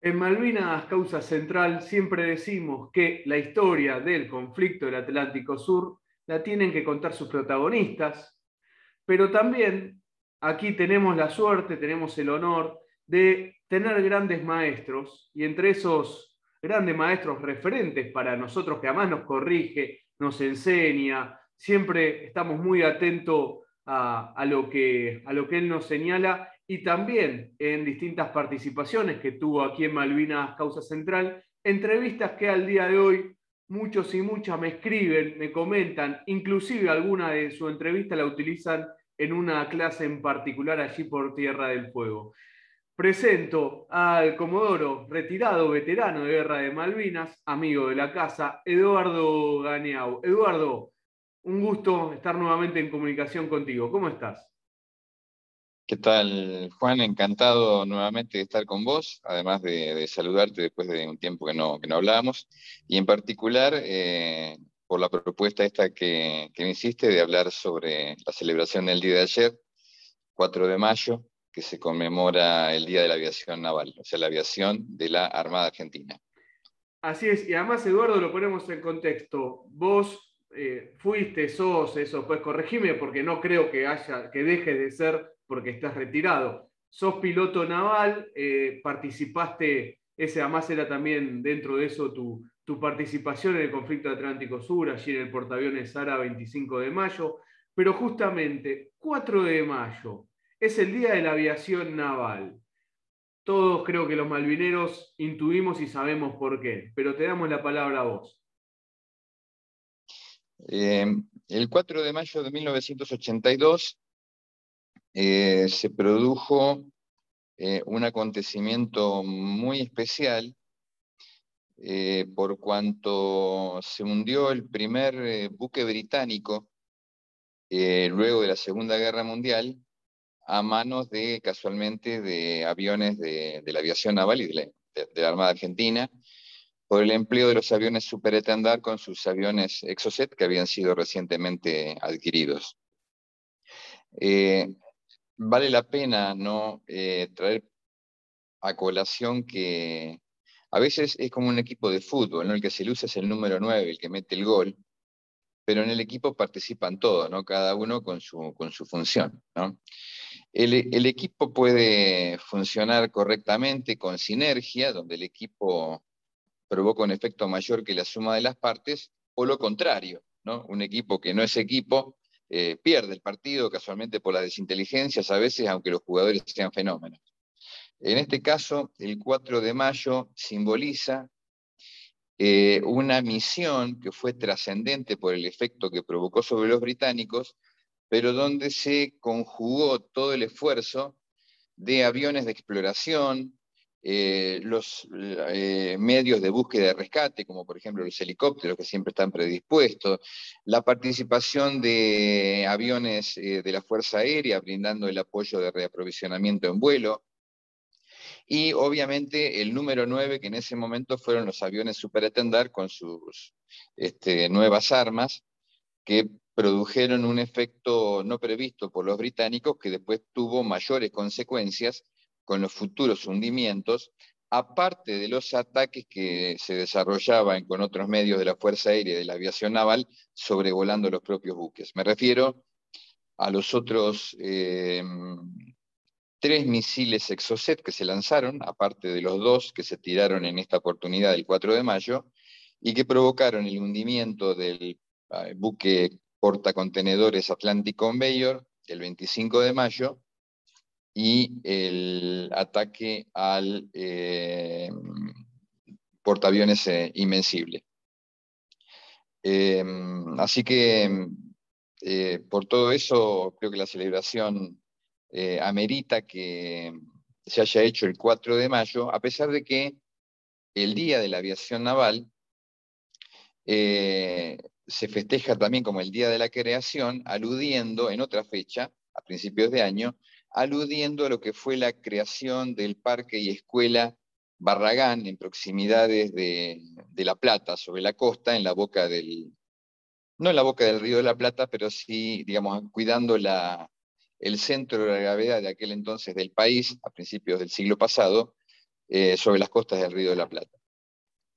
En Malvinas Causa Central siempre decimos que la historia del conflicto del Atlántico Sur la tienen que contar sus protagonistas, pero también aquí tenemos la suerte, tenemos el honor de tener grandes maestros y entre esos grandes maestros referentes para nosotros que además nos corrige, nos enseña, siempre estamos muy atentos a, lo, que, a lo que él nos señala y también en distintas participaciones que tuvo aquí en Malvinas Causa Central, entrevistas que al día de hoy muchos y muchas me escriben, me comentan, inclusive alguna de su entrevista la utilizan en una clase en particular allí por Tierra del Fuego. Presento al Comodoro, retirado veterano de Guerra de Malvinas, amigo de la casa, Eduardo Ganeau. Eduardo, un gusto estar nuevamente en comunicación contigo. ¿Cómo estás? ¿Qué tal, Juan? Encantado nuevamente de estar con vos, además de, saludarte después de un tiempo que no, que no hablábamos, y en particular eh, por la propuesta esta que, que, me hiciste de hablar sobre la celebración del día de ayer, 4 de mayo, que se conmemora el Día de la Aviación Naval, o sea, la aviación de la Armada Argentina. Así es, y además, Eduardo, lo ponemos en contexto. Vos eh, fuiste, sos, eso, pues corregime, porque no creo que haya, que deje de ser porque estás retirado. Sos piloto naval, eh, participaste, ese además era también dentro de eso tu, participación en el conflicto Atlántico Sur, allí en el portaaviones Sara 25 de mayo, pero justamente 4 de mayo es el Día de la Aviación Naval. Todos creo que los malvineros intuimos y sabemos por qué, pero te damos la palabra a vos. Eh, el 4 de mayo de 1982 eh, se produjo eh, un acontecimiento muy especial eh, por cuanto se hundió el primer buque británico luego de la Segunda Guerra Mundial a manos de, casualmente, de aviones de, la aviación naval y de la, Armada Argentina, por el empleo de los aviones Superetendar con sus aviones Exocet que habían sido recientemente adquiridos vale la pena no eh, traer a colación que a veces es como un equipo de fútbol, el que se luce es el número 9, el que mete el gol, pero en el equipo participan todos, ¿no? cada uno con su, con su función. ¿no? El, el, equipo puede funcionar correctamente con sinergia, donde el equipo provoca un efecto mayor que la suma de las partes, o lo contrario, ¿no? un equipo que no es equipo eh, pierde el partido casualmente por las desinteligencias a veces, aunque los jugadores sean fenómenos. En este caso, el 4 de mayo simboliza eh, una misión que fue trascendente por el efecto que provocó sobre los británicos, pero donde se conjugó todo el esfuerzo de aviones de exploración, eh, los eh, medios de búsqueda y rescate, como por ejemplo los helicópteros que siempre están predispuestos, la participación de aviones eh, de la Fuerza Aérea brindando el apoyo de reaprovisionamiento en vuelo, y obviamente el número 9, que en ese momento fueron los aviones Superetendar con sus este, nuevas armas, que produjeron un efecto no previsto por los británicos que después tuvo mayores consecuencias con los futuros hundimientos, aparte de los ataques que se desarrollaban con otros medios de la Fuerza Aérea y de la Aviación Naval sobrevolando los propios buques. Me refiero a los otros eh, tres misiles Exocet que se lanzaron, aparte de los dos que se tiraron en esta oportunidad el 4 de mayo, y que provocaron el hundimiento del eh, buque portacontenedores Atlantic Conveyor el 25 de mayo, y el ataque al eh, portaaviones eh, invencible. Em, así que eh, por todo eso creo que la celebración amerita que se haya hecho el 4 de mayo, a pesar de que el Día de la Aviación Naval se festeja también como el Día de la Creación, aludiendo en otra fecha, a principios de año, aludiendo a lo que fue la creación del Parque y Escuela Barragán en proximidades de, La Plata, sobre la costa, en la boca del, no en la boca del río de la Plata, pero sí, digamos, cuidando el centro de la gravedad de aquel entonces del país, a principios del siglo pasado, eh, sobre las costas del Río de la Plata,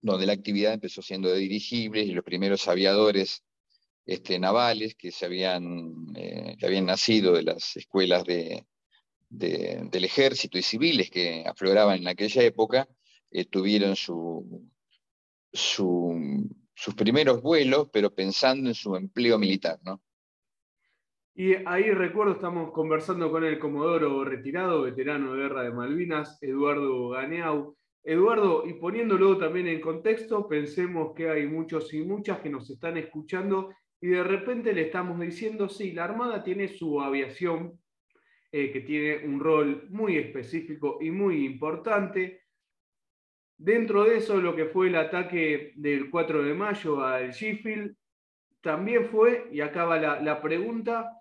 donde la actividad empezó siendo de dirigibles y los primeros aviadores este, navales que, se habían, eh, que habían nacido de las escuelas de, del ejército y civiles que afloraban en aquella época, eh, tuvieron su, sus primeros vuelos, pero pensando en su empleo militar. ¿no? Y ahí recuerdo, estamos conversando con el comodoro retirado, veterano de guerra de Malvinas, Eduardo Ganeau. Eduardo, y poniéndolo también en contexto, pensemos que hay muchos y muchas que nos están escuchando y de repente le estamos diciendo, sí, la Armada tiene su aviación, eh, que tiene un rol muy específico y muy importante. Dentro de eso, lo que fue el ataque del 4 de mayo al Sheffield, también fue, y acaba la, pregunta,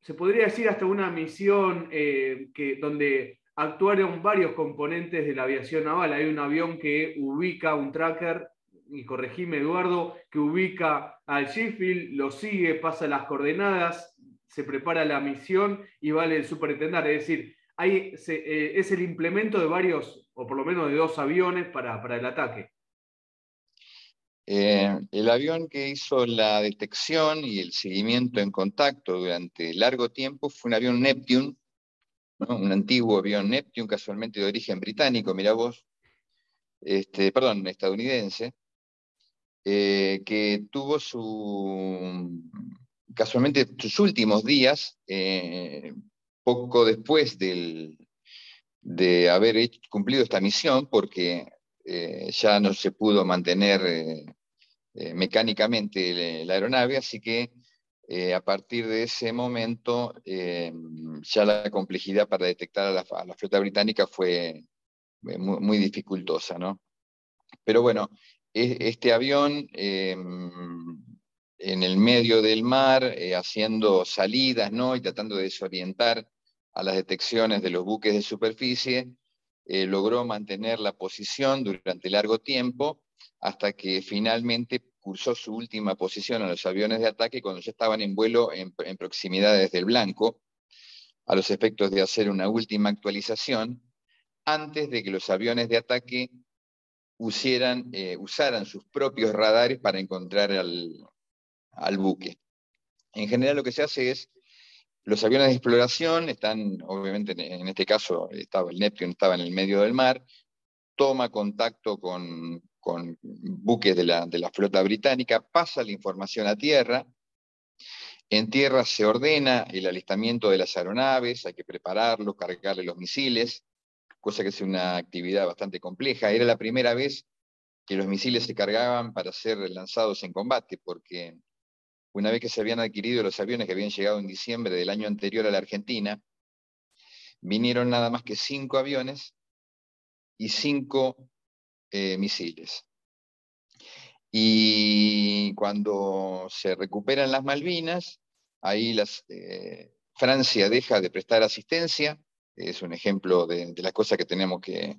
se podría decir hasta una misión eh, que, donde actuaron varios componentes de la aviación naval. Hay un avión que ubica un tracker y corregime Eduardo, que ubica al Sheffield, lo sigue, pasa las coordenadas, se prepara la misión y vale el superintendente. Es decir, hay, eh, es el implemento de varios, o por lo menos de dos aviones para, el ataque. Eh, el avión que hizo la detección y el seguimiento en contacto durante largo tiempo fue un avión Neptune, un antiguo avión Neptune, casualmente de origen británico, mira vos, este, perdón, estadounidense, eh, que tuvo su, casualmente sus últimos días, eh, poco después de haber cumplido esta misión, porque eh, ya no se pudo mantener mecánicamente la, aeronave, así que a partir de ese momento ya la complejidad para detectar a la, flota británica fue muy, dificultosa, ¿no? Pero bueno, este avión en el medio del mar, eh, haciendo salidas ¿no? y tratando de desorientar a las detecciones de los buques de superficie, eh, logró mantener la posición durante largo tiempo hasta que finalmente cursó su última posición a los aviones de ataque cuando ya estaban en vuelo en, proximidades del blanco, a los efectos de hacer una última actualización, antes de que los aviones de ataque eh, usaran sus propios radares para encontrar al, buque. En general lo que se hace es, los aviones de exploración están, obviamente en este caso estaba, el Neptune estaba en el medio del mar, toma contacto con, buques de la, de la flota británica, pasa la información a tierra, en tierra se ordena el alistamiento de las aeronaves, hay que prepararlo, cargarle los misiles, cosa que es una actividad bastante compleja. Era la primera vez que los misiles se cargaban para ser lanzados en combate, porque una vez que se habían adquirido los aviones que habían llegado en diciembre del año anterior a la Argentina, vinieron nada más que cinco aviones y cinco eh, misiles. Y cuando se recuperan las Malvinas, ahí las, eh, Francia deja de prestar asistencia es un ejemplo de, las cosas que tenemos que,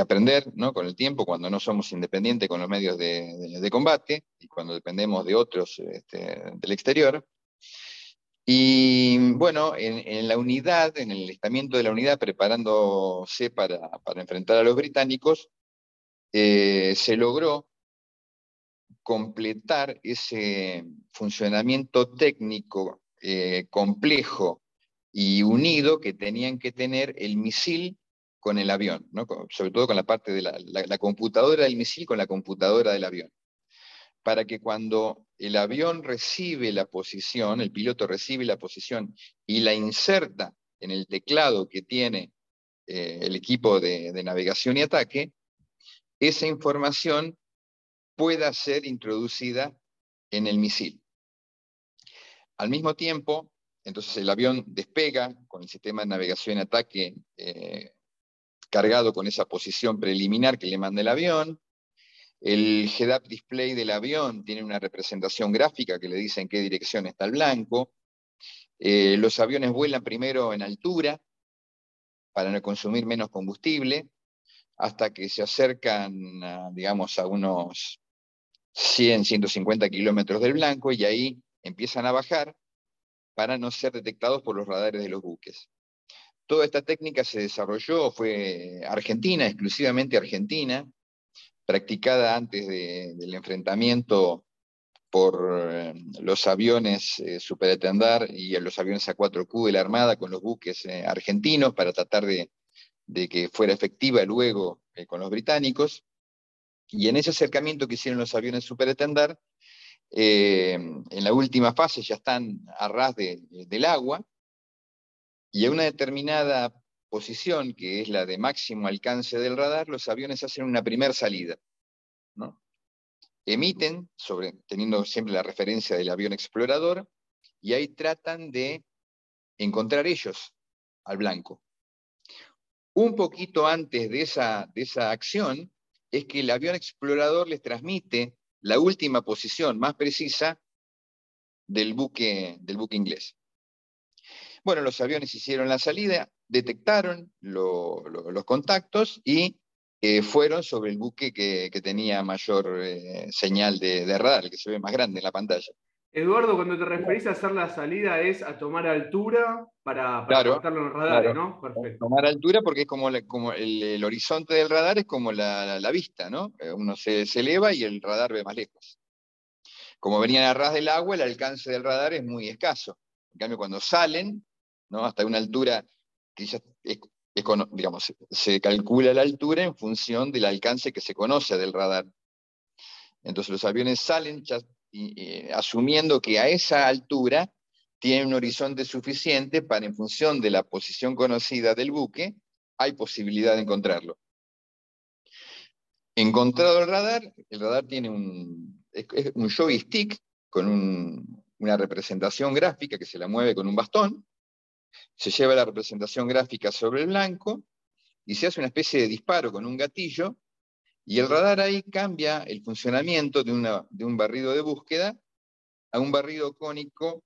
aprender ¿no? con el tiempo, cuando no somos independientes con los medios de, combate y cuando dependemos de otros este, del exterior. Y bueno, en, la unidad, en el listamiento de la unidad, preparándose para, enfrentar a los británicos, eh, se logró completar ese funcionamiento técnico eh, complejo y unido que tenían que tener el misil con el avión, sobre todo con la parte de la, computadora del misil con la computadora del avión, para que cuando el avión recibe la posición, el piloto recibe la posición y la inserta en el teclado que tiene eh, el equipo de, de navegación y ataque, esa información pueda ser introducida en el misil. Al mismo tiempo, entonces el avión despega con el sistema de navegación y ataque eh, cargado con esa posición preliminar que le manda el avión. El head-up display del avión tiene una representación gráfica que le dice en qué dirección está el blanco. Eh, los aviones vuelan primero en altura para no consumir menos combustible, hasta que se acercan, digamos, a unos 100, 150 kilómetros del blanco y ahí empiezan a bajar para no ser detectados por los radares de los buques. Toda esta técnica se desarrolló, fue argentina, exclusivamente argentina, practicada antes del enfrentamiento por eh, los aviones eh, y los aviones A4Q de la Armada con los buques eh, argentinos para tratar de, que fuera efectiva luego con los británicos. Y en ese acercamiento que hicieron los aviones Superetendar, en la última fase ya están a ras del agua, y a una determinada posición, que es la de máximo alcance del radar, los aviones hacen una primera salida. Emiten, sobre, teniendo siempre la referencia del avión explorador, y ahí tratan de encontrar ellos al blanco. Un poquito antes de esa, de esa acción es que el avión explorador les transmite la última posición más precisa del buque, del buque inglés. Bueno, los aviones hicieron la salida, detectaron los contactos y eh, fueron sobre el buque que, tenía mayor eh, señal de, radar, que se ve más grande en la pantalla. Eduardo, cuando te referís a hacer la salida es a tomar altura para, para en los radares, ¿no? Perfecto. Tomar altura porque es como, como el, horizonte del radar es como la, vista, ¿no? Eh, uno se, se, eleva y el radar ve más lejos. Como venían a ras del agua, el alcance del radar es muy escaso. En cambio, cuando salen, hasta una altura que ya digamos, se calcula la altura en función del alcance que se conoce del radar. Entonces los aviones salen asumiendo que a esa altura tienen un horizonte suficiente para, en función de la posición conocida del buque, hay posibilidad de encontrarlo. Encontrado el radar, el radar tiene un, un joystick con una representación gráfica que se la mueve con un bastón, se lleva la representación gráfica sobre el blanco y se hace una especie de disparo con un gatillo y el radar ahí cambia el funcionamiento de, un barrido de búsqueda a un barrido cónico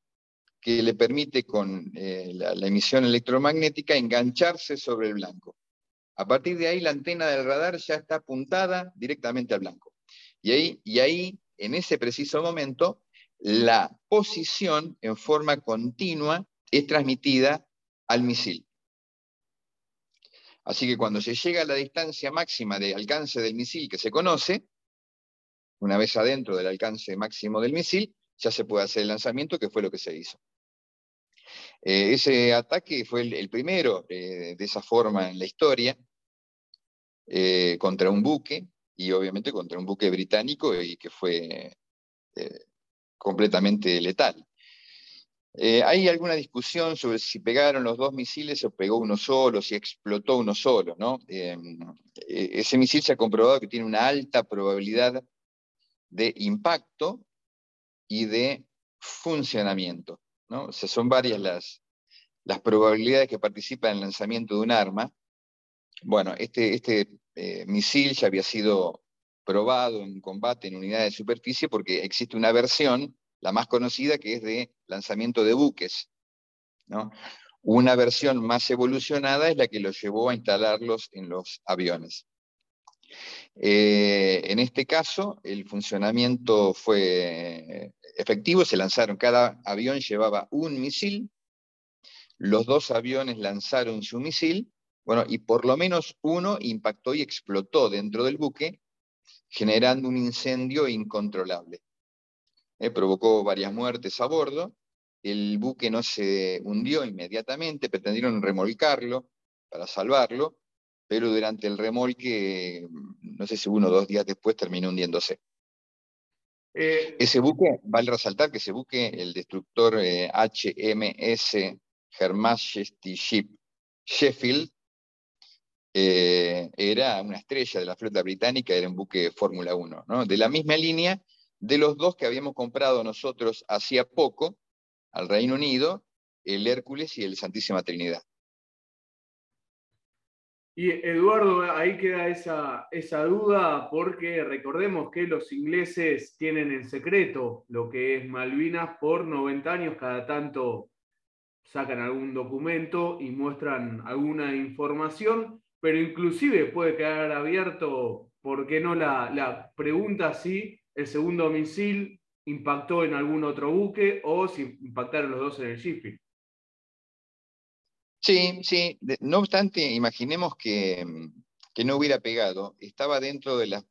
que le permite con eh, la, emisión electromagnética engancharse sobre el blanco. A partir de ahí la antena del radar ya está apuntada directamente al blanco. Y ahí, y ahí en ese preciso momento, la posición en forma continua es transmitida al misil. Así que cuando se llega a la distancia máxima de alcance del misil que se conoce, una vez adentro del alcance máximo del misil, ya se puede hacer el lanzamiento, que fue lo que se hizo. Eh, ese ataque fue el, primero eh, de esa forma en la historia, eh, contra un buque, y obviamente contra un buque británico, y que fue completamente letal. Eh, hay alguna discusión sobre si pegaron los dos misiles o pegó uno solo, si explotó uno solo, ¿no? Em, e, ese misil se ha comprobado que tiene una alta probabilidad de impacto y de funcionamiento, ¿no? O sea, son varias las, las probabilidades que participan en el lanzamiento de un arma. Bueno, este, este eh, misil ya había sido probado en combate en unidades de superficie porque existe una versión la más conocida que es de lanzamiento de buques. Una versión más evolucionada es la que los llevó a instalarlos en los aviones. Eh, en este caso, el funcionamiento fue efectivo, se lanzaron, cada avión llevaba un misil, los dos aviones lanzaron su misil, bueno, y por lo menos uno impactó y explotó dentro del buque, generando un incendio incontrolable. Eh, provocó varias muertes a bordo. El buque no se hundió inmediatamente, pretendieron remolcarlo para salvarlo, pero durante el remolque, no sé si uno o dos días después, terminó hundiéndose. Eh, ese buque, vale resaltar que ese buque, el destructor HMS eh, Her Majesty Ship Sheffield, era una estrella de la flota británica, era un buque Fórmula 1, ¿no? de la misma línea de los dos que habíamos comprado nosotros hacía poco al Reino Unido, el Hércules y el Santísima Trinidad. Y Eduardo, ahí queda esa, esa duda porque recordemos que los ingleses tienen en secreto lo que es Malvinas por 90 años, cada tanto sacan algún documento y muestran alguna información, pero inclusive puede quedar abierto, ¿por qué no la, la pregunta si el segundo misil impactó en algún otro buque o si impactaron los dos en el Sheffield. Sí, sí. No obstante, imaginemos que, no hubiera pegado. Estaba dentro de la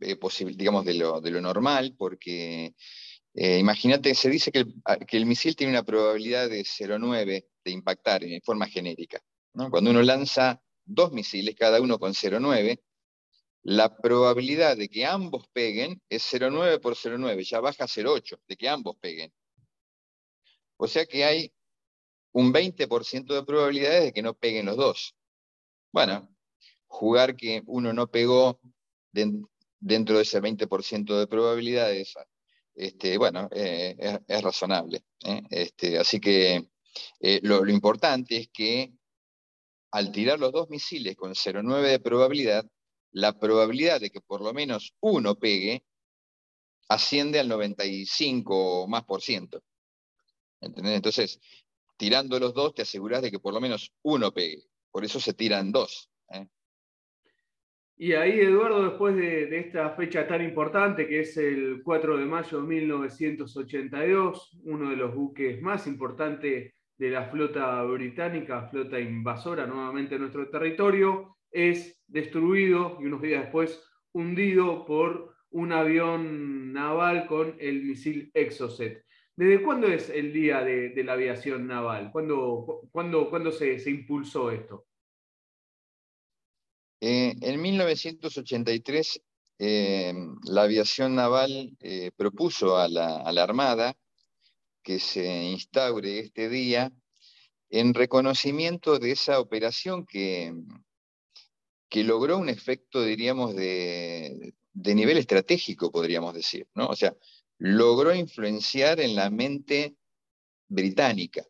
eh, digamos, de lo, normal, porque eh, imagínate, se dice que el, misil tiene una probabilidad de 0,9 de impactar en forma genérica. Cuando uno lanza dos misiles, cada uno con 0,9, la probabilidad de que ambos peguen es 0,9 por 0,9, ya baja a 0,8, de que ambos peguen. O sea que hay un 20% de probabilidades de que no peguen los dos. Bueno, jugar que uno no pegó dentro de ese 20% de probabilidades, este, bueno, eh, es, razonable. ¿eh? Este, así que eh, lo, lo importante es que al tirar los dos misiles con 0,9 de probabilidad, la probabilidad de que por lo menos uno pegue asciende al 95 o más por ciento. Entonces, tirando los dos te aseguras de que por lo menos uno pegue. Por eso se tiran dos. ¿eh? Y ahí, Eduardo, después de, esta fecha tan importante, que es el 4 de mayo de 1982, uno de los buques más importantes de la flota británica, flota invasora nuevamente en nuestro territorio, es destruido y unos días después hundido por un avión naval con el misil Exocet. ¿Desde cuándo es el día de, la aviación naval? ¿Cuándo, se, impulsó esto? Eh, en 1983, eh, la aviación naval eh, propuso a la, Armada que se instaure este día en reconocimiento de esa operación que, que logró un efecto, diríamos, de, nivel estratégico, podríamos decir, ¿no? O sea, logró influenciar en la mente británica,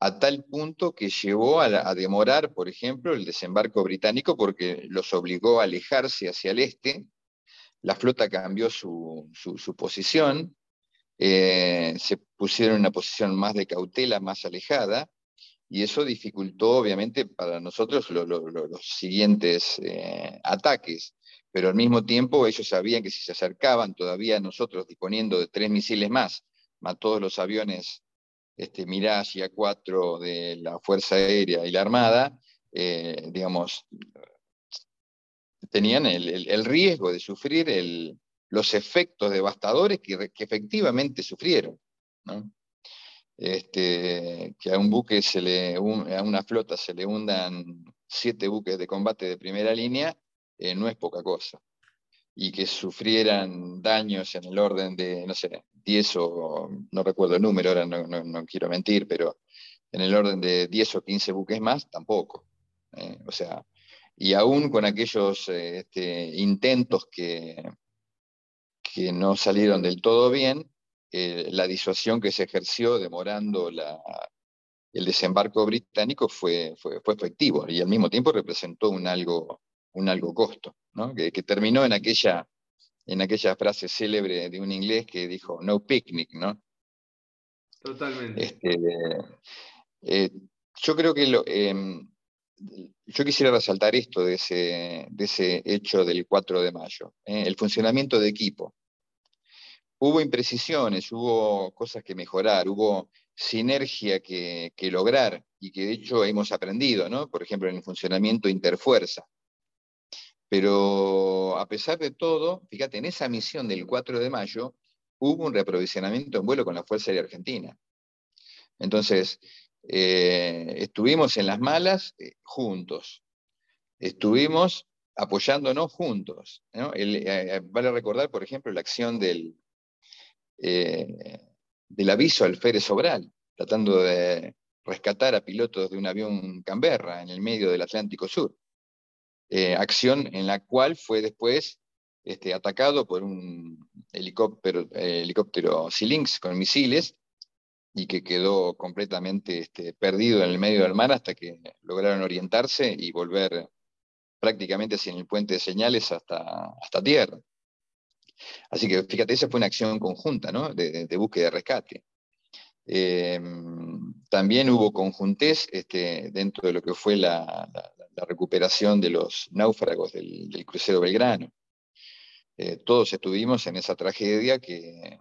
a tal punto que llevó a, demorar, por ejemplo, el desembarco británico porque los obligó a alejarse hacia el este, la flota cambió su, posición, eh, se pusieron en una posición más de cautela, más alejada, y eso dificultó obviamente para nosotros los siguientes eh, ataques, pero al mismo tiempo ellos sabían que si se acercaban todavía nosotros disponiendo de tres misiles más, más todos los aviones este, Mirage y A4 de la Fuerza Aérea y la Armada, eh, digamos, tenían el, riesgo de sufrir los efectos devastadores que, que efectivamente sufrieron. ¿no? Este, que a un buque se le, a una flota se le hundan siete buques de combate de primera línea, eh, no es poca cosa. Y que sufrieran daños en el orden de, no sé, 10 o, no recuerdo el número, ahora no, quiero mentir, pero en el orden de 10 o 15 buques más, tampoco. Eh, o sea, y aún con aquellos eh, este, intentos que, que no salieron del todo bien, eh, la disuasión que se ejerció demorando el desembarco británico fue, fue, efectivo y al mismo tiempo representó un algo, un algo costo, que, terminó en aquella, en aquella frase célebre de un inglés que dijo, no picnic, ¿no? Totalmente. Este, eh, yo creo que em, yo quisiera resaltar esto de ese, de ese hecho del 4 de mayo, ¿eh? el funcionamiento de equipo hubo imprecisiones, hubo cosas que mejorar, hubo sinergia que, lograr y que de hecho hemos aprendido, ¿no? Por ejemplo, en el funcionamiento interfuerza. Pero a pesar de todo, fíjate, en esa misión del 4 de mayo hubo un reaprovisionamiento en vuelo con la Fuerza Aérea Argentina. Entonces, eh, estuvimos en las malas eh, juntos, estuvimos apoyándonos juntos. Eh, vale recordar, por ejemplo, la acción del, eh, del aviso al Férez Sobral, tratando de rescatar a pilotos de un avión Canberra en el medio del Atlántico Sur. Eh, acción en la cual fue después este, atacado por un helicóptero, eh, Silinx con misiles y que quedó completamente este, perdido en el medio del mar hasta que lograron orientarse y volver prácticamente sin el puente de señales hasta, hasta tierra. Así que fíjate, esa fue una acción conjunta de, búsqueda de rescate. Eh, también hubo conjuntés este, dentro de lo que fue la, recuperación de los náufragos del, crucero Belgrano. Eh, todos estuvimos en esa tragedia que,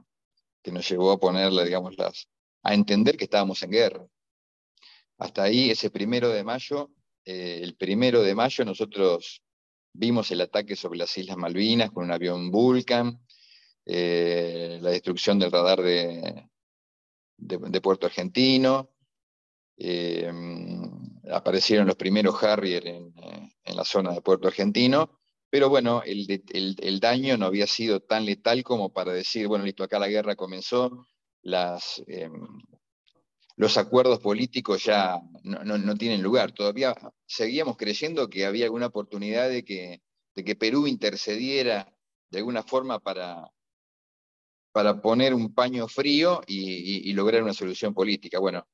nos llevó a ponerle, digamos, las, a entender que estábamos en guerra. Hasta ahí, ese primero de mayo, eh, el primero de mayo nosotros vimos el ataque sobre las Islas Malvinas con un avión Vulcan, eh, la destrucción del radar de, de, Puerto Argentino, eh, aparecieron los primeros Harrier en, la zona de Puerto Argentino, pero bueno, el, daño no había sido tan letal como para decir, bueno, listo, acá la guerra comenzó, las, los acuerdos políticos ya no, tienen lugar. Todavía seguíamos creyendo que había alguna oportunidad de que, de que Perú intercediera de alguna forma para, para poner un paño frío y, lograr una solución política. Bueno,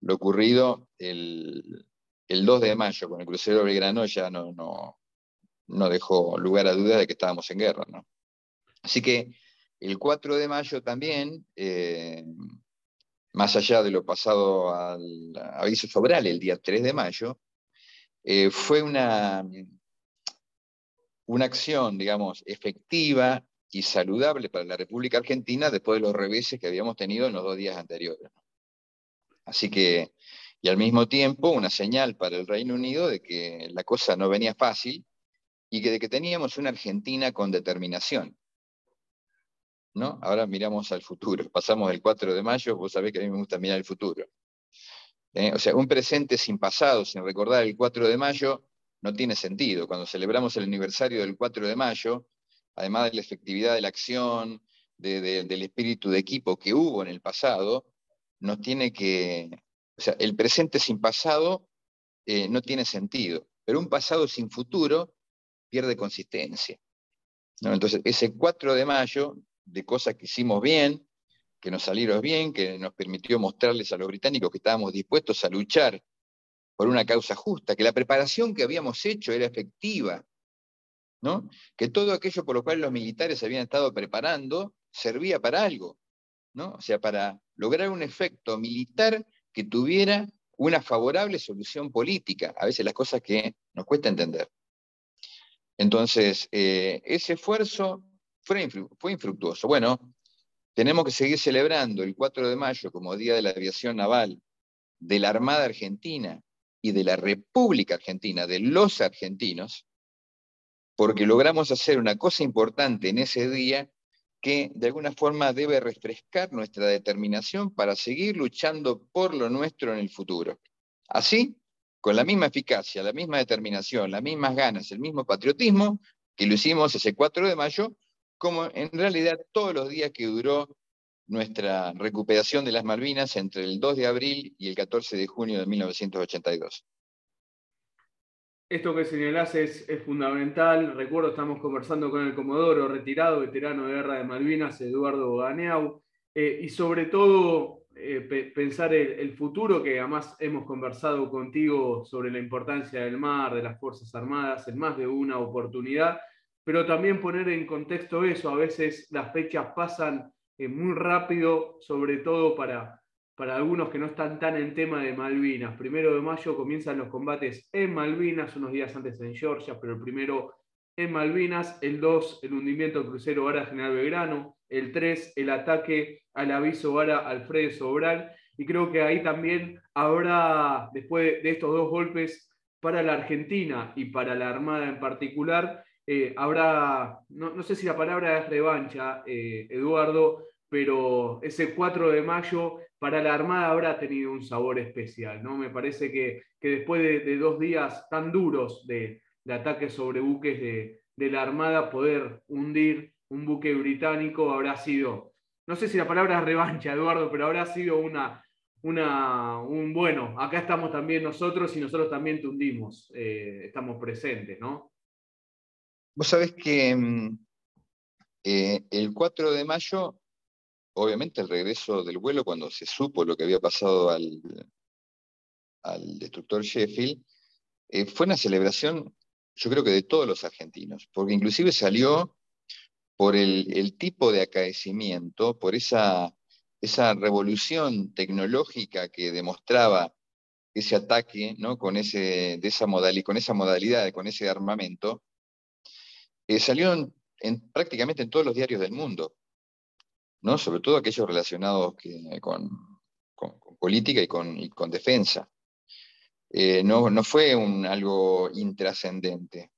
lo ocurrido el, 2 de mayo con el crucero Belgrano ya no, no, no dejó lugar a dudas de que estábamos en guerra. ¿no? Así que el 4 de mayo también, eh, más allá de lo pasado al aviso Sobral el día 3 de mayo, eh, fue una, una acción, digamos, efectiva y saludable para la República Argentina después de los reveses que habíamos tenido en los dos días anteriores. Así que, y al mismo tiempo, una señal para el Reino Unido de que la cosa no venía fácil y que de que teníamos una Argentina con determinación. ¿No? Ahora miramos al futuro. Pasamos el 4 de mayo, vos sabés que a mí me gusta mirar el futuro. ¿Eh? O sea, un presente sin pasado, sin recordar el 4 de mayo, no tiene sentido. Cuando celebramos el aniversario del 4 de mayo, además de la efectividad de la acción, del espíritu de equipo que hubo en el pasado, nos tiene que... O sea, el presente sin pasado eh, no tiene sentido, pero un pasado sin futuro pierde consistencia. Entonces, ese 4 de mayo de cosas que hicimos bien, que nos salieron bien, que nos permitió mostrarles a los británicos que estábamos dispuestos a luchar por una causa justa, que la preparación que habíamos hecho era efectiva, ¿no? que todo aquello por lo cual los militares habían estado preparando servía para algo, ¿no? o sea, para lograr un efecto militar que tuviera una favorable solución política, a veces las cosas que nos cuesta entender. Entonces, eh, ese esfuerzo fue, infructuoso. Bueno, tenemos que seguir celebrando el 4 de mayo como Día de la Aviación Naval de la Armada Argentina y de la República Argentina, de los argentinos, porque logramos hacer una cosa importante en ese día que de alguna forma debe refrescar nuestra determinación para seguir luchando por lo nuestro en el futuro. Así, con la misma eficacia, la misma determinación, las mismas ganas, el mismo patriotismo que lo hicimos ese 4 de mayo, como en realidad todos los días que duró nuestra recuperación de las Malvinas entre el 2 de abril y el 14 de junio de 1982. Esto que señalás es, fundamental. Recuerdo, estamos conversando con el Comodoro retirado, veterano de guerra de Malvinas, Eduardo Ganeau, eh, y sobre todo eh, pensar el, futuro, que además hemos conversado contigo sobre la importancia del mar, de las Fuerzas Armadas, en más de una oportunidad pero también poner en contexto eso, a veces las fechas pasan eh, muy rápido, sobre todo para, para algunos que no están tan en tema de Malvinas. Primero de mayo comienzan los combates en Malvinas, unos días antes en Georgia, pero el primero en Malvinas, el 2 el hundimiento del crucero Vara General Belgrano, el 3 el ataque al aviso Vara Alfredo Sobral, y creo que ahí también habrá, después de estos dos golpes, para la Argentina y para la Armada en particular, eh, habrá, no, sé si la palabra es revancha, eh, Eduardo, pero ese 4 de mayo para la Armada habrá tenido un sabor especial, ¿no? Me parece que, después de, dos días tan duros de, ataques sobre buques de, la Armada, poder hundir un buque británico habrá sido, no sé si la palabra es revancha, Eduardo, pero habrá sido una, una, un bueno, acá estamos también nosotros y nosotros también te hundimos, eh, estamos presentes, ¿no? Vos sabés que mm, eh, el 4 de mayo, obviamente el regreso del vuelo, cuando se supo lo que había pasado al, al destructor Sheffield, eh, fue una celebración, yo creo que de todos los argentinos, porque inclusive salió por el, tipo de acaecimiento, por esa, esa revolución tecnológica que demostraba ese ataque ¿no? con, ese, de esa con esa modalidad, con ese armamento, eh, prácticamente en todos los diarios del mundo, ¿no? sobre todo aquellos relacionados con, política y con, defensa. eh, no, no, fue algo intrascendente.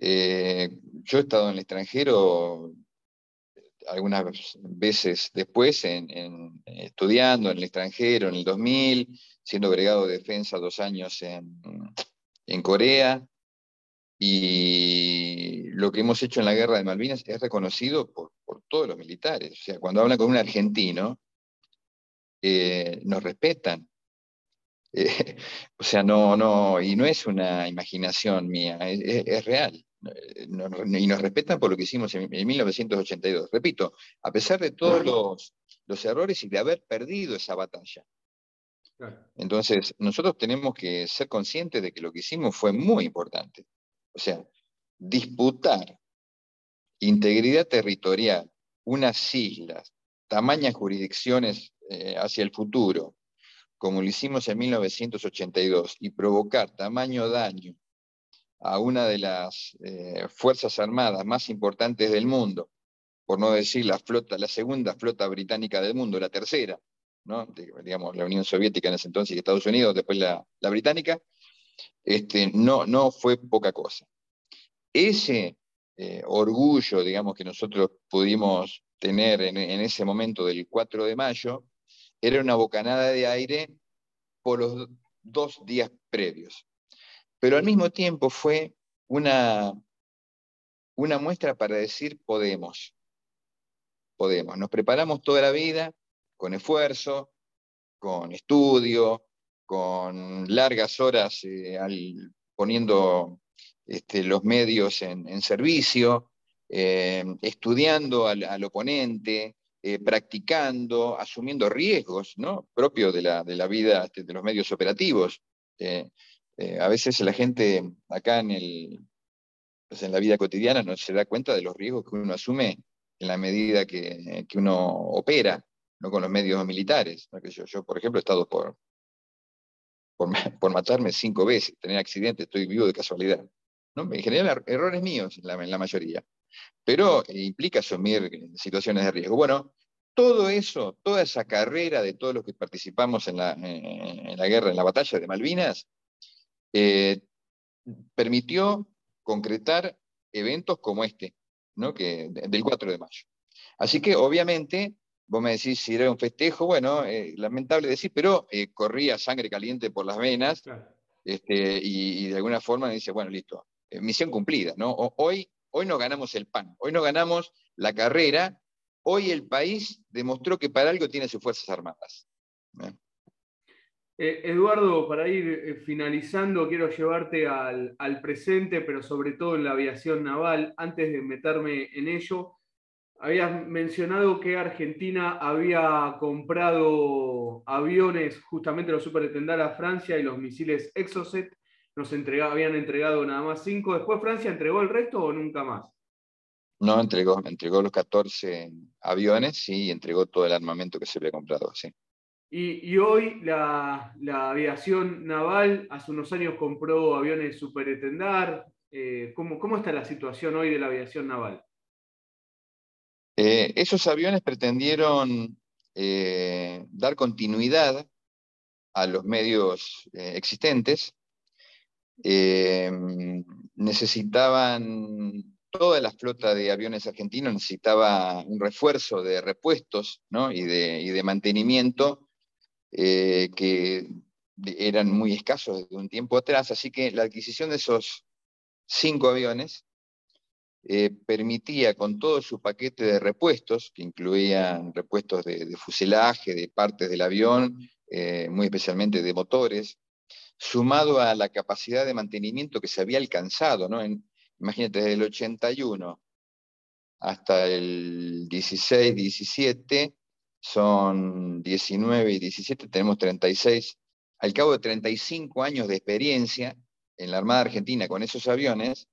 Eh, yo he estado en el extranjero algunas veces después, en, estudiando en el extranjero, en el 2000, siendo agregado de defensa dos años en, en Corea, y lo que hemos hecho en la guerra de Malvinas es reconocido por, por todos los militares. O sea, cuando hablan con un argentino, eh, nos respetan. Eh, o sea, no, no, y no es una imaginación mía, es, real. Eh, y nos respetan por lo que hicimos en, 1982. Repito, a pesar de todos los, los, errores y de haber perdido esa batalla. Entonces, nosotros tenemos que ser conscientes de que lo que hicimos fue muy importante. O sea, disputar integridad territorial, unas islas, tamañas jurisdicciones eh, hacia el futuro, como lo hicimos en 1982, y provocar tamaño daño a una de las eh, Fuerzas Armadas más importantes del mundo, por no decir la flota, la segunda flota británica del mundo, la tercera, ¿no? digamos, la Unión Soviética en ese entonces y Estados Unidos, después la, británica, este, no, no fue poca cosa. Ese eh, orgullo, digamos, que nosotros pudimos tener en, ese momento del 4 de mayo, era una bocanada de aire por los dos días previos. Pero al mismo tiempo fue una, una muestra para decir podemos. Podemos. Nos preparamos toda la vida con esfuerzo, con estudio, con largas horas eh, poniendo este, los medios en, servicio, eh, estudiando al, oponente, eh, practicando, asumiendo riesgos ¿no? propios de la, de la vida este, de los medios operativos. a veces la gente acá en, el, pues en la vida cotidiana no se da cuenta de los riesgos que uno asume en la medida que, que uno opera, no con los medios militares. Yo, por ejemplo, he estado por, por, matarme cinco veces, tener accidentes, estoy vivo de casualidad. ¿No? En general, er, errores míos en la, mayoría, pero implica asumir situaciones de riesgo. Bueno, todo eso, toda esa carrera de todos los que participamos en la, en la guerra, en la batalla de Malvinas, eh, permitió concretar eventos como este, ¿no? que, del 4 de mayo. Así que obviamente Vos me decís si era un festejo, bueno, eh, lamentable decir, pero eh, corría sangre caliente por las venas este, y, de alguna forma me dice, bueno, listo, eh, misión cumplida, ¿no? hoy, hoy no ganamos el pan, hoy no ganamos la carrera, hoy el país demostró que para algo tiene sus Fuerzas Armadas. Eduardo, para ir finalizando, quiero llevarte al, al presente, pero sobre todo en la aviación naval. Antes de meterme en ello, Habías mencionado que Argentina había comprado aviones, justamente los Super a Francia y los misiles Exocet. Nos habían entregado nada más cinco. ¿Después Francia entregó el resto o nunca más? No, entregó, entregó los 14 aviones y entregó todo el armamento que se había comprado, sí. Y, hoy la, aviación naval hace unos años compró aviones Super Eh, ¿cómo, ¿Cómo está la situación hoy de la aviación naval? Eh, esos aviones pretendieron eh, dar continuidad a los medios eh, existentes. Necesitaban, toda la flota de aviones argentinos necesitaba un refuerzo de repuestos y, de, de, mantenimiento que eran muy escasos desde un tiempo atrás, así que la adquisición de esos cinco aviones eh, permitía con todo su paquete de repuestos, que incluían repuestos de, fuselaje, de partes del avión, eh, muy especialmente de motores, sumado a la capacidad de mantenimiento que se había alcanzado, ¿no? imagínate, desde el 81 hasta el 16, 17, son 19 y 17, tenemos 36. Al cabo de 35 años de experiencia en la Armada Argentina con esos aviones,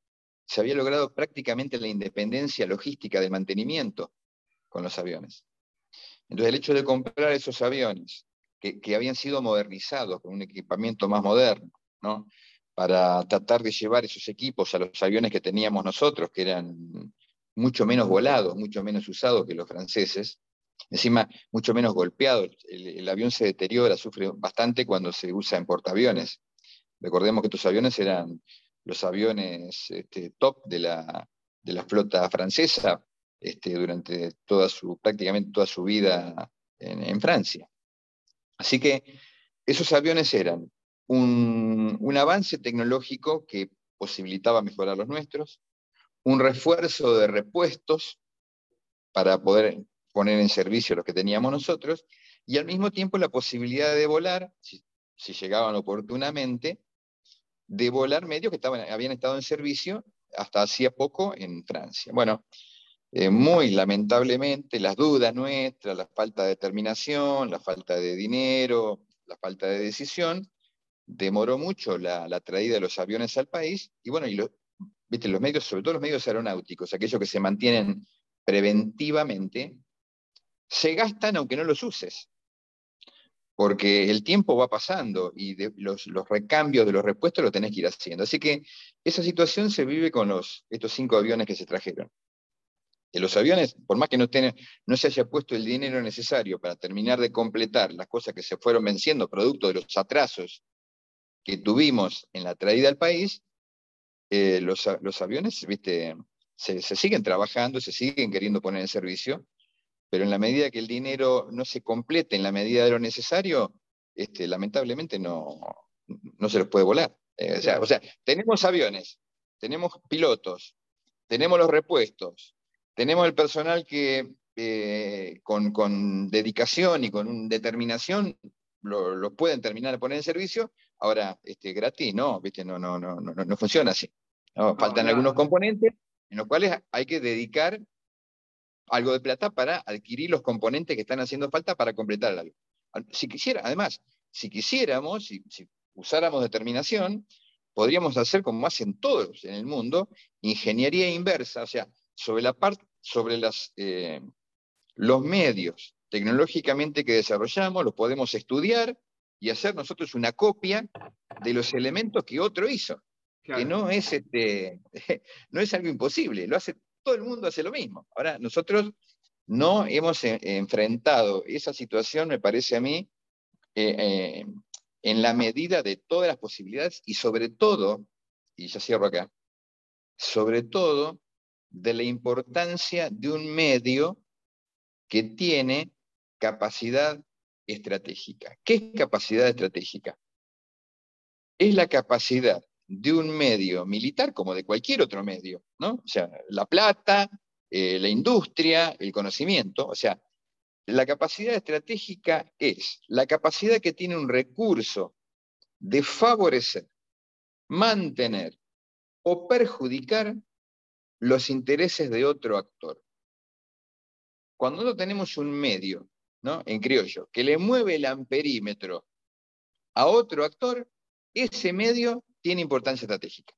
se había logrado prácticamente la independencia logística de mantenimiento con los aviones. Entonces, el hecho de comprar esos aviones, que, habían sido modernizados con un equipamiento más moderno, ¿no? para tratar de llevar esos equipos a los aviones que teníamos nosotros, que eran mucho menos volados, mucho menos usados que los franceses, encima mucho menos golpeados. El, avión se deteriora, sufre bastante cuando se usa en portaaviones. Recordemos que estos aviones eran los aviones este, top de la, de la, flota francesa este, durante toda su, prácticamente toda su vida en, Francia. Así que esos aviones eran un, avance tecnológico que posibilitaba mejorar los nuestros, un refuerzo de repuestos para poder poner en servicio los que teníamos nosotros, y al mismo tiempo la posibilidad de volar, si, llegaban oportunamente, de volar medios que habían estado en servicio hasta hacía poco en Francia. Bueno, eh, muy lamentablemente las dudas nuestras, la falta de determinación, la falta de dinero, la falta de decisión, demoró mucho la, traída de los aviones al país, y bueno, los medios, sobre todo los medios aeronáuticos, aquellos que se mantienen preventivamente, se gastan aunque no los uses. Porque el tiempo va pasando y los, recambios de los repuestos lo tenés que ir haciendo. Así que esa situación se vive con los, estos cinco aviones que se trajeron. Los aviones, por más que no, no se haya puesto el dinero necesario para terminar de completar las cosas que se fueron venciendo, producto de los atrasos que tuvimos en la traída al país, eh, los, aviones ¿viste? Se, se, siguen trabajando, se siguen queriendo poner en servicio, pero en la medida que el dinero no se complete en la medida de lo necesario, este, lamentablemente no, no se los puede volar. Eh, o, sea, tenemos aviones, tenemos pilotos, tenemos los repuestos, tenemos el personal que eh, con, dedicación y con determinación lo, pueden terminar de poner en servicio, ahora este, gratis, no, ¿viste? No, no, no, no, no funciona así. Faltan algunos componentes en los cuales hay que dedicar algo de plata para adquirir los componentes que están haciendo falta para completar avión. Si quisiera, además, si quisiéramos, si, usáramos determinación, podríamos hacer como hacen todos en el mundo, ingeniería inversa, o sea, sobre la parte, sobre las, eh, los medios tecnológicamente que desarrollamos, los podemos estudiar y hacer nosotros una copia de los elementos que otro hizo. Que no es, este, no es algo imposible, lo hace todo el mundo hace lo mismo. Ahora, nosotros no hemos eh, enfrentado esa situación, me parece a mí, eh, eh, en la medida de todas las posibilidades y sobre todo, y ya cierro acá, sobre todo de la importancia de un medio que tiene capacidad estratégica. ¿Qué es capacidad estratégica? Es la capacidad de un medio militar como de cualquier otro medio, ¿no? O sea, la plata, eh, la industria, el conocimiento, o sea, la capacidad estratégica es la capacidad que tiene un recurso de favorecer, mantener o perjudicar los intereses de otro actor. Cuando no tenemos un medio, ¿no? en criollo, que le mueve el amperímetro a otro actor, ese medio tiene importancia estratégica.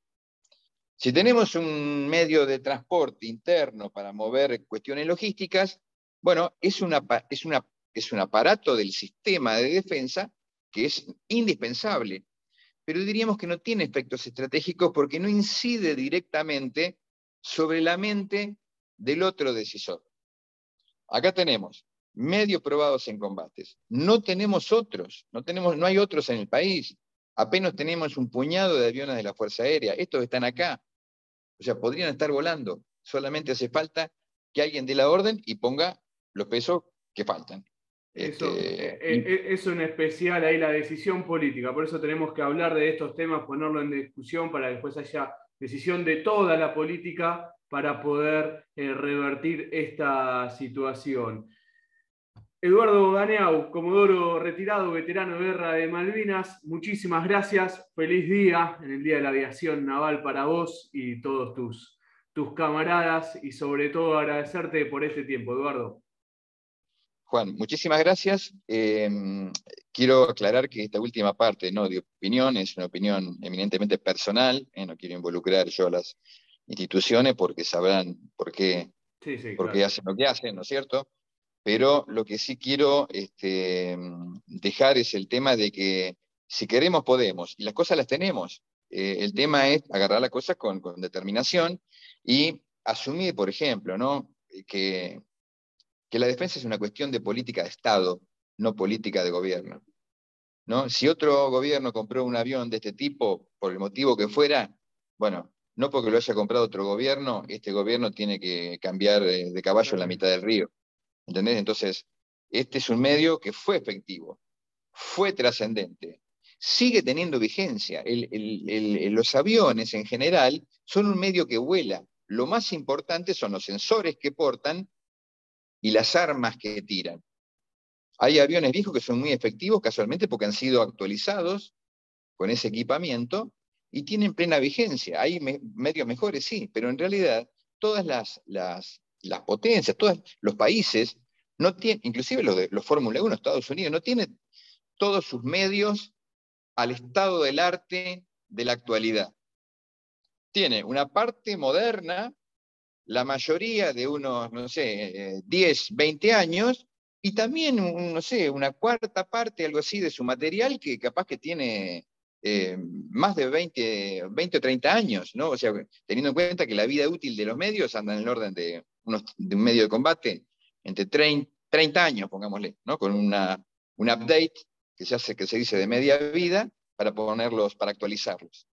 Si tenemos un medio de transporte interno para mover cuestiones logísticas, bueno, es, una, es, una, es un aparato del sistema de defensa que es indispensable, pero diríamos que no tiene efectos estratégicos porque no incide directamente sobre la mente del otro decisor. Acá tenemos medios probados en combates. No tenemos otros, no, tenemos, no hay otros en el país. Apenas tenemos un puñado de aviones de la Fuerza Aérea. Estos están acá. O sea, podrían estar volando. Solamente hace falta que alguien dé la orden y ponga los pesos que faltan. Eso, este, eh, eh, es un especial ahí la decisión política, por eso tenemos que hablar de estos temas, ponerlo en discusión para que después haya decisión de toda la política para poder eh, revertir esta situación. Eduardo Ganeau, Comodoro retirado, veterano de guerra de Malvinas, muchísimas gracias. Feliz día en el Día de la Aviación Naval para vos y todos tus, tus camaradas y sobre todo agradecerte por este tiempo, Eduardo. Juan, muchísimas gracias. Em, quiero aclarar que esta última parte no de opinión es una opinión eminentemente personal, eh, no quiero involucrar yo a las instituciones porque sabrán por qué, por qué hacen lo que hacen, ¿no es cierto? pero lo que sí quiero este, dejar es el tema de que si queremos podemos, y las cosas las tenemos. Eh, el tema es agarrar las cosas con, determinación y asumir, por ejemplo, ¿no? que, que la defensa es una cuestión de política de Estado, no política de gobierno. ¿no? Si otro gobierno compró un avión de este tipo, por el motivo que fuera, bueno, no porque lo haya comprado otro gobierno, este gobierno tiene que cambiar de caballo en la mitad del río. ¿Entendés? Entonces, este es un medio que fue efectivo, fue trascendente, sigue teniendo vigencia. los aviones en general son un medio que vuela. Lo más importante son los sensores que portan y las armas que tiran. Hay aviones viejos que son muy efectivos casualmente porque han sido actualizados con ese equipamiento y tienen plena vigencia. Hay medios mejores, sí, pero en realidad todas las, las, las potencias, todos los países, no tienen, inclusive los de los Fórmula 1, Estados Unidos, no tienen todos sus medios al estado del arte de la actualidad. Tiene una parte moderna, la mayoría de unos, no sé, 10, 20 años, y también, no sé, una cuarta parte, algo así, de su material que capaz que tiene eh, más de 20, 20 o 30 años, ¿no? O sea, teniendo en cuenta que la vida útil de los medios anda en el orden de, unos, de un medio de combate entre 30, 30 años, pongámosle, ¿no? Con una, un update que se hace, que se dice de media vida, para ponerlos, para actualizarlos.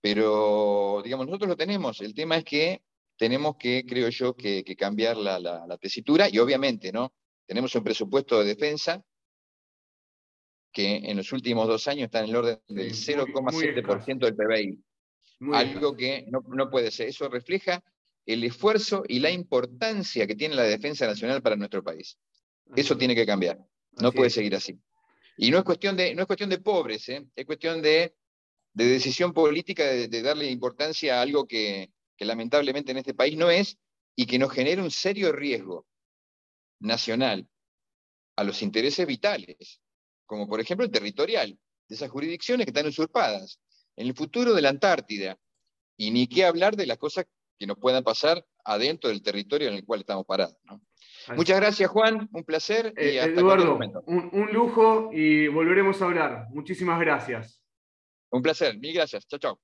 Pero, digamos, nosotros lo tenemos. El tema es que tenemos que, creo yo, que, cambiar la, la, tesitura y obviamente, ¿no? Tenemos un presupuesto de defensa que en los últimos dos años está en el orden del 0,7% del PBI. algo que no, no, puede ser. Eso refleja el esfuerzo y la importancia que tiene la defensa nacional para nuestro país. Eso tiene que cambiar. No puede seguir así. Y no es cuestión de, no es cuestión de pobres, ¿eh? es cuestión de, decisión política, de, darle importancia a algo que, lamentablemente en este país no es y que nos genera un serio riesgo nacional a los intereses vitales, como por ejemplo el territorial, de esas jurisdicciones que están usurpadas, en el futuro de la Antártida, y ni qué hablar de las cosas que nos puedan pasar adentro del territorio en el cual estamos parados. Muchas gracias, Juan. Un placer. Y eh, Eduardo, un, un, lujo y volveremos a hablar. Muchísimas gracias. Un placer. Mil gracias. Chao, chao.